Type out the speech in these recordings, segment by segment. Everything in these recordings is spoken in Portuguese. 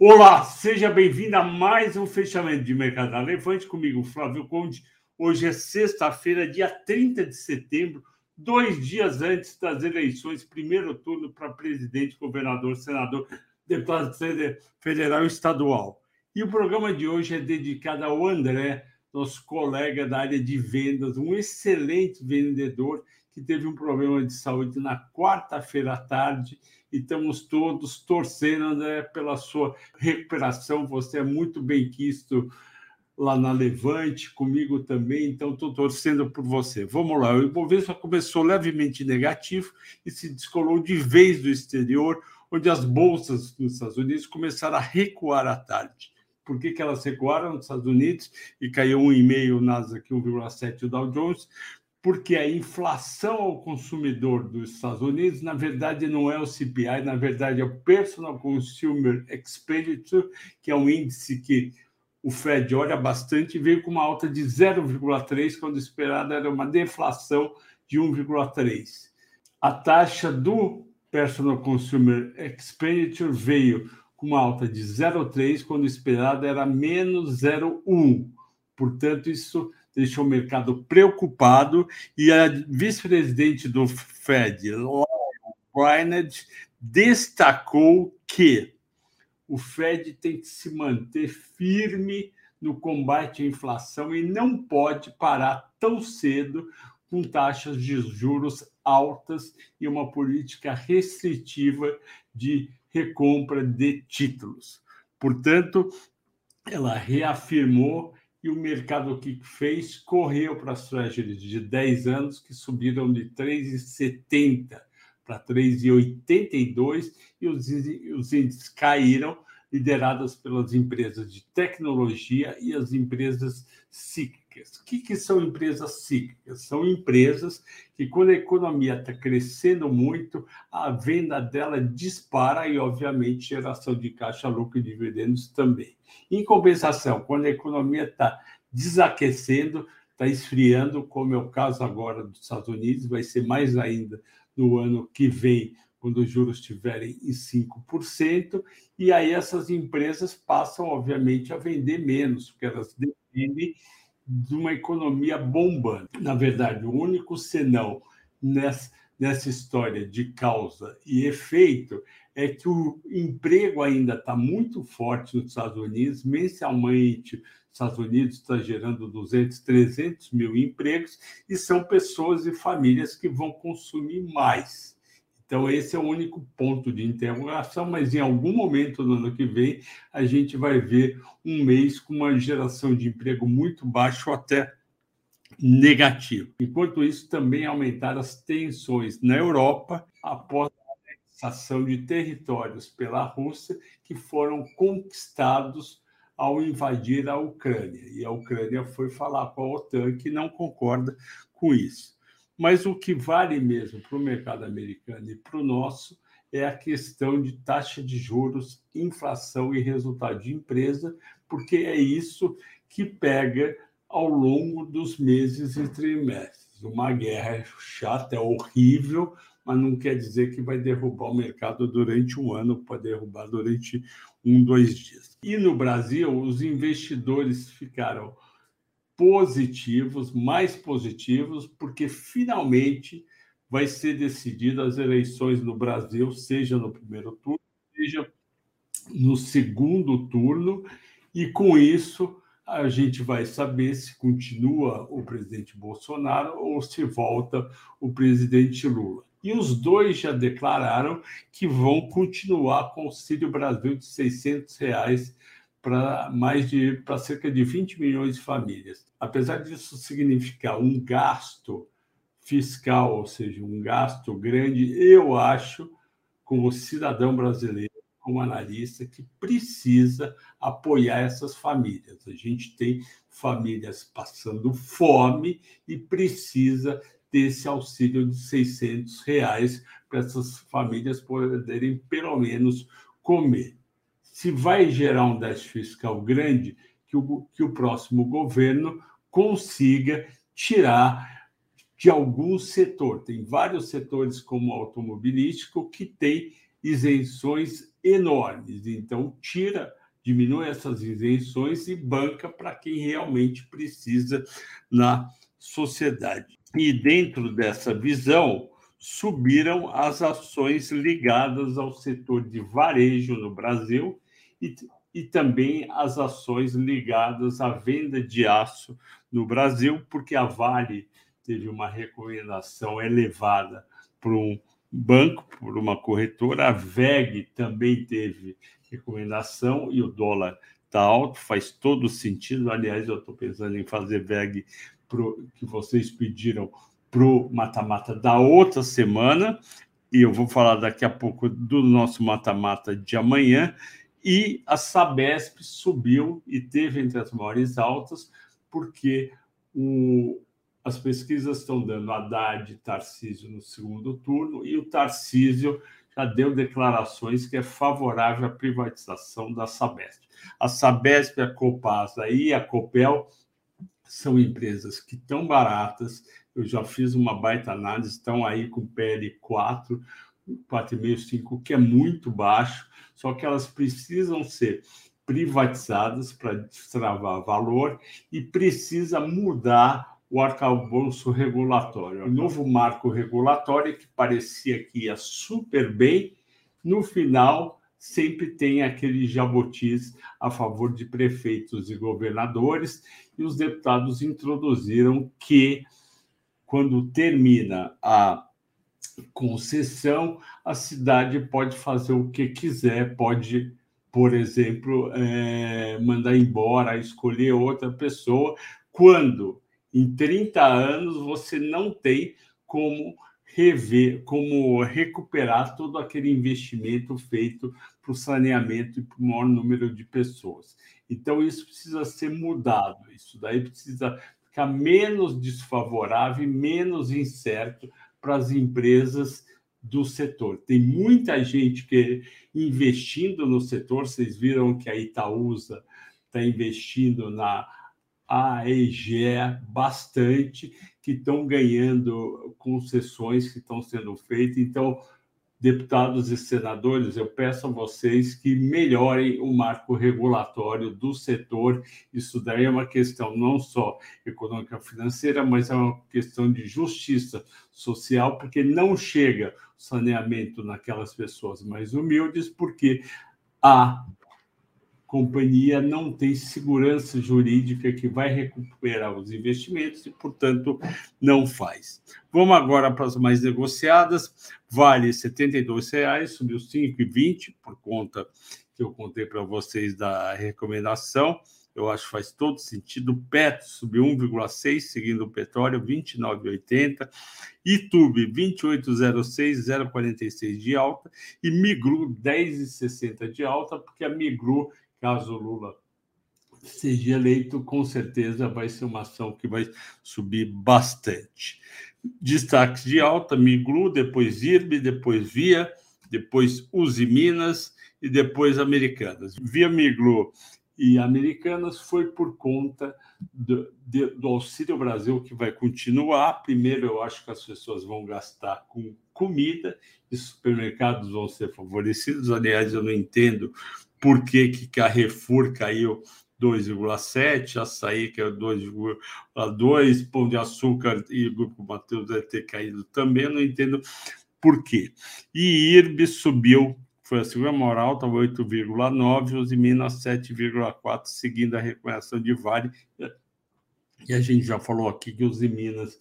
Olá, seja bem-vindo a mais um fechamento de mercado. Levante comigo, Flávio Conde. Hoje é sexta-feira, dia 30 de setembro, dois dias antes das eleições, primeiro turno para presidente, governador, senador, deputado federal e estadual. E o programa de hoje é dedicado ao André, nosso colega da área de vendas, um excelente vendedor que teve um problema de saúde na quarta-feira à tarde e estamos todos torcendo né, pela sua recuperação. Você é muito bem quisto lá na Levante, comigo também, então estou torcendo por você. Vamos lá, o Ibovespa começou levemente negativo e se descolou de vez do exterior, onde as bolsas nos Estados Unidos começaram a recuar à tarde. Por que, que elas recuaram nos Estados Unidos e caiu 1,5% o Nasdaq, 1,7% o Dow Jones? Porque a inflação ao consumidor dos Estados Unidos, na verdade, não é o CPI, na verdade, é o Personal Consumer Expenditure, que é um índice que o Fed olha bastante, veio com uma alta de 0,3, quando esperada era uma deflação de 1,3. A taxa do Personal Consumer Expenditure veio com uma alta de 0,3, quando esperada era menos 0,1. Portanto, isso deixou o mercado preocupado e a vice-presidente do Fed, Brainerd, destacou que o Fed tem que se manter firme no combate à inflação e não pode parar tão cedo com taxas de juros altas e uma política restritiva de recompra de títulos. Portanto, ela reafirmou e o mercado que fez correu para as treasuries de 10 anos, que subiram de 3,70 para 3,82 e os, índices caíram, lideradas pelas empresas de tecnologia e as empresas cíclicas. O que, que são empresas cíclicas? São empresas que, quando a economia está crescendo muito, a venda dela dispara e, obviamente, geração de caixa, lucro e dividendos também. Em compensação, quando a economia está desaquecendo, está esfriando, como é o caso agora dos Estados Unidos, vai ser mais ainda no ano que vem, quando os juros estiverem em 5%, e aí essas empresas passam, obviamente, a vender menos, porque elas dependem de uma economia bombando. Na verdade, o único senão nessa, nessa história de causa e efeito é que o emprego ainda está muito forte nos Estados Unidos, mensalmente os Estados Unidos está gerando 200, 300 mil empregos, e são pessoas e famílias que vão consumir mais. Então, esse é o único ponto de interrogação, mas em algum momento do ano que vem, a gente vai ver um mês com uma geração de emprego muito baixa até negativo. Enquanto isso, também aumentaram as tensões na Europa após anexação de territórios pela Rússia que foram conquistados ao invadir a Ucrânia. E a Ucrânia foi falar com a OTAN que não concorda com isso. Mas o que vale mesmo para o mercado americano e para o nosso é a questão de taxa de juros, inflação e resultado de empresa, porque é isso que pega ao longo dos meses e trimestres. Uma guerra chata, é horrível, mas não quer dizer que vai derrubar o mercado durante um ano, pode derrubar durante um, dois dias. E no Brasil, os investidores ficaram positivos, mais positivos, porque finalmente vai ser decidido as eleições no Brasil, seja no primeiro turno, seja no segundo turno, e com isso a gente vai saber se continua o presidente Bolsonaro ou se volta o presidente Lula. E os dois já declararam que vão continuar com o Auxílio Brasil de 600 reais para mais de para cerca de 20 milhões de famílias. Apesar disso significar um gasto fiscal, ou seja, um gasto grande, eu acho, como cidadão brasileiro, como analista, que precisa apoiar essas famílias. A gente tem famílias passando fome e precisa desse auxílio de 600 reais para essas famílias poderem, pelo menos, comer. Se vai gerar um déficit fiscal grande, que o, que o próximo governo consiga tirar de algum setor. Tem vários setores, como o automobilístico, que tem isenções enormes. Então, tira, diminui essas isenções e banca para quem realmente precisa na sociedade. E dentro dessa visão, subiram as ações ligadas ao setor de varejo no Brasil e, e também as ações ligadas à venda de aço no Brasil, porque a Vale teve uma recomendação elevada para um banco, por uma corretora, a VEG também teve recomendação e o dólar está alto, faz todo sentido. Aliás, eu estou pensando em fazer VEG pro, que vocês pediram para o mata-mata da outra semana, e eu vou falar daqui a pouco do nosso mata-mata de amanhã. E a Sabesp subiu e teve entre as maiores altas, porque o, as pesquisas estão dando Haddad e Tarcísio no segundo turno, e o Tarcísio já deu declarações que é favorável à privatização da Sabesp. A Sabesp, a Copasa e a Copel são empresas que estão baratas, eu já fiz uma baita análise, estão aí com PL 4, 4,5, 5, que é muito baixo, só que elas precisam ser privatizadas para destravar valor e precisa mudar o arcabouço regulatório. O novo marco regulatório que parecia que ia super bem, no final sempre tem aquele jabotis a favor de prefeitos e governadores, e os deputados introduziram que quando termina a concessão, a cidade pode fazer o que quiser, pode, por exemplo, é, mandar embora, escolher outra pessoa, quando em 30 anos você não tem como rever, como recuperar todo aquele investimento feito para o saneamento e para o maior número de pessoas. Então, isso precisa ser mudado, isso daí precisa ficar menos desfavorável menos incerto para as empresas do setor. Tem muita gente que investindo no setor, vocês viram que a Itaúsa está investindo na AEGE bastante, que estão ganhando concessões que estão sendo feitas. Então, deputados e senadores, eu peço a vocês que melhorem o marco regulatório do setor. Isso daí é uma questão não só econômica financeira, mas é uma questão de justiça social, porque não chega saneamento naquelas pessoas mais humildes, porque há companhia não tem segurança jurídica que vai recuperar os investimentos e, portanto, não faz. Vamos agora para as mais negociadas. Vale R$ 72,00, subiu R$ 5,20 por conta que eu contei para vocês da recomendação. Eu acho que faz todo sentido. Petro subiu 1,6, seguindo o petróleo, 29,80. Itube, 28,06, 0,46 de alta. E Migru, 10,60 de alta, porque a Migru caso Lula seja eleito, com certeza vai ser uma ação que vai subir bastante. Destaques de alta: Migru, depois IRB, depois Via, depois Uzi Minas e depois Americanas. Via Migru e Americanas foi por conta do, de, do Auxílio Brasil, que vai continuar. Primeiro, eu acho que as pessoas vão gastar com comida e supermercados vão ser favorecidos. Aliás, eu não entendo por que, que Carrefour caiu 2,7, açaí caiu 2,2, Pão de Açúcar e o Grupo Mateus deve ter caído também, não entendo por quê. E IRB subiu, foi a segunda maior alta, 8,9, os Minas 7,4, seguindo a recuperação de Vale. E a gente já falou aqui que os Minas,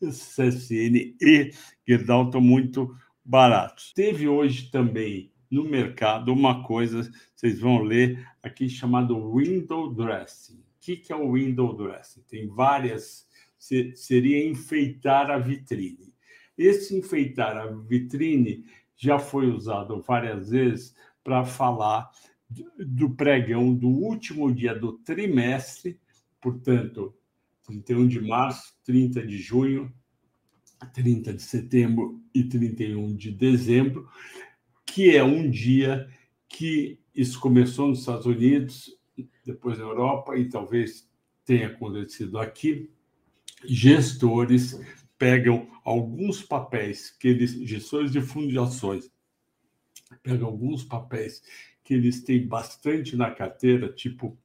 CSN e Gerdau estão muito baratos. Teve hoje também no mercado uma coisa, vocês vão ler aqui chamado window dressing. O que, que é o window dressing? Tem várias, seria enfeitar a vitrine. Esse enfeitar a vitrine já foi usado várias vezes para falar do pregão do último dia do trimestre, portanto, 31 de março, 30 de junho, 30 de setembro e 31 de dezembro, que é um dia que isso começou nos Estados Unidos, depois na Europa e talvez tenha acontecido aqui. Gestores pegam alguns papéis que eles, gestores de fundos de ações, pega alguns papéis que eles têm bastante na carteira, tipo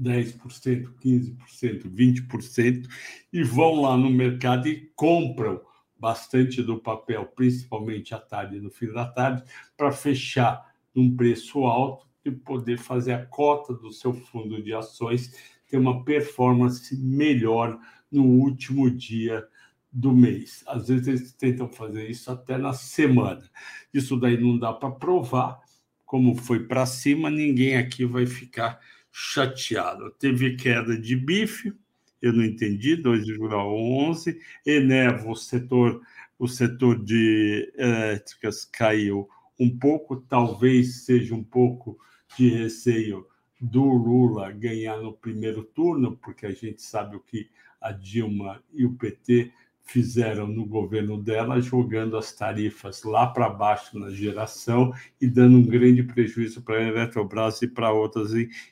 10%, 15%, 20%, e vão lá no mercado e compram bastante do papel, principalmente à tarde e no fim da tarde, para fechar num preço alto e poder fazer a cota do seu fundo de ações ter uma performance melhor no último dia do mês. Às vezes eles tentam fazer isso até na semana. Isso daí não dá para provar. Como foi para cima, ninguém aqui vai ficar chateado. Teve queda de bife, eu não entendi, 2,11. Enevo, o setor, o setor de elétricas caiu um pouco, talvez seja um pouco de receio do Lula ganhar no primeiro turno, porque a gente sabe o que a Dilma e o PT fizeram no governo dela, jogando as tarifas lá para baixo na geração e dando um grande prejuízo para a Eletrobras e para outras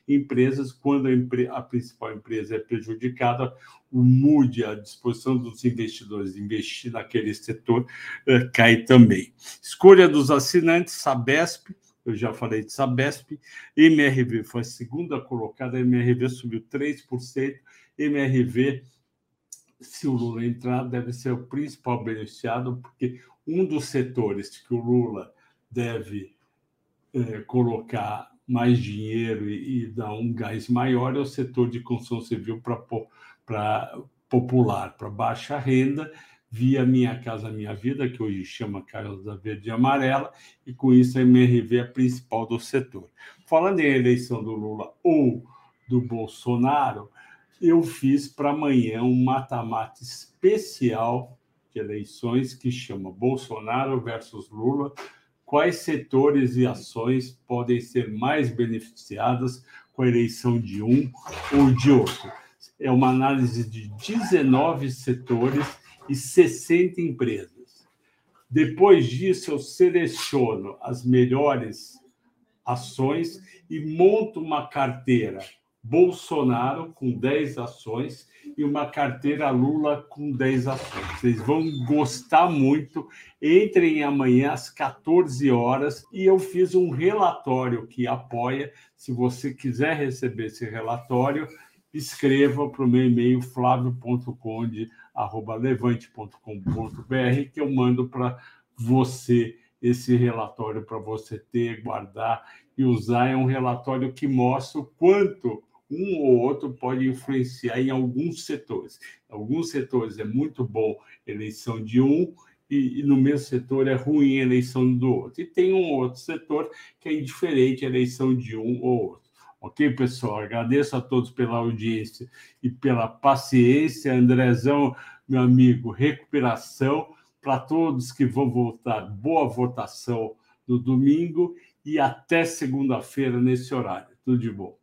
empresas. Quando a, empre a, principal empresa é prejudicada, o MUD, a disposição dos investidores de investir naquele setor, eh, cai também. Escolha dos assinantes, Sabesp, eu já falei de Sabesp, MRV foi a segunda colocada, MRV subiu 3%, MRV se o Lula entrar, deve ser o principal beneficiado, porque um dos setores que o Lula deve é, colocar mais dinheiro e, e, dar um gás maior é o setor de construção civil para popular, para baixa renda, via Minha Casa Minha Vida, que hoje chama Casa Verde e Amarela, e com isso a MRV é a principal do setor. Falando em eleição do Lula ou do Bolsonaro, eu fiz para amanhã um mata-mata especial de eleições que chama Bolsonaro versus Lula. Quais setores e ações podem ser mais beneficiadas com a eleição de um ou de outro? É uma análise de 19 setores e 60 empresas. Depois disso, eu seleciono as melhores ações e monto uma carteira Bolsonaro com 10 ações e uma carteira Lula com 10 ações. Vocês vão gostar muito. Entrem amanhã às 14 horas e eu fiz um relatório que apoia. Se você quiser receber esse relatório, escreva para o meu e-mail flavio.conde@levante.com.br que eu mando para você esse relatório para você ter, guardar e usar. É um relatório que mostra o quanto um ou outro pode influenciar em alguns setores. Alguns setores é muito bom eleição de um, e, e, no mesmo setor é ruim a eleição do outro. E tem um outro setor que é indiferente eleição de um ou outro. Ok, pessoal? Agradeço a todos pela audiência e pela paciência. Andrezão, meu amigo, recuperação. Para todos que vão votar, boa votação no domingo e até segunda-feira nesse horário. Tudo de bom.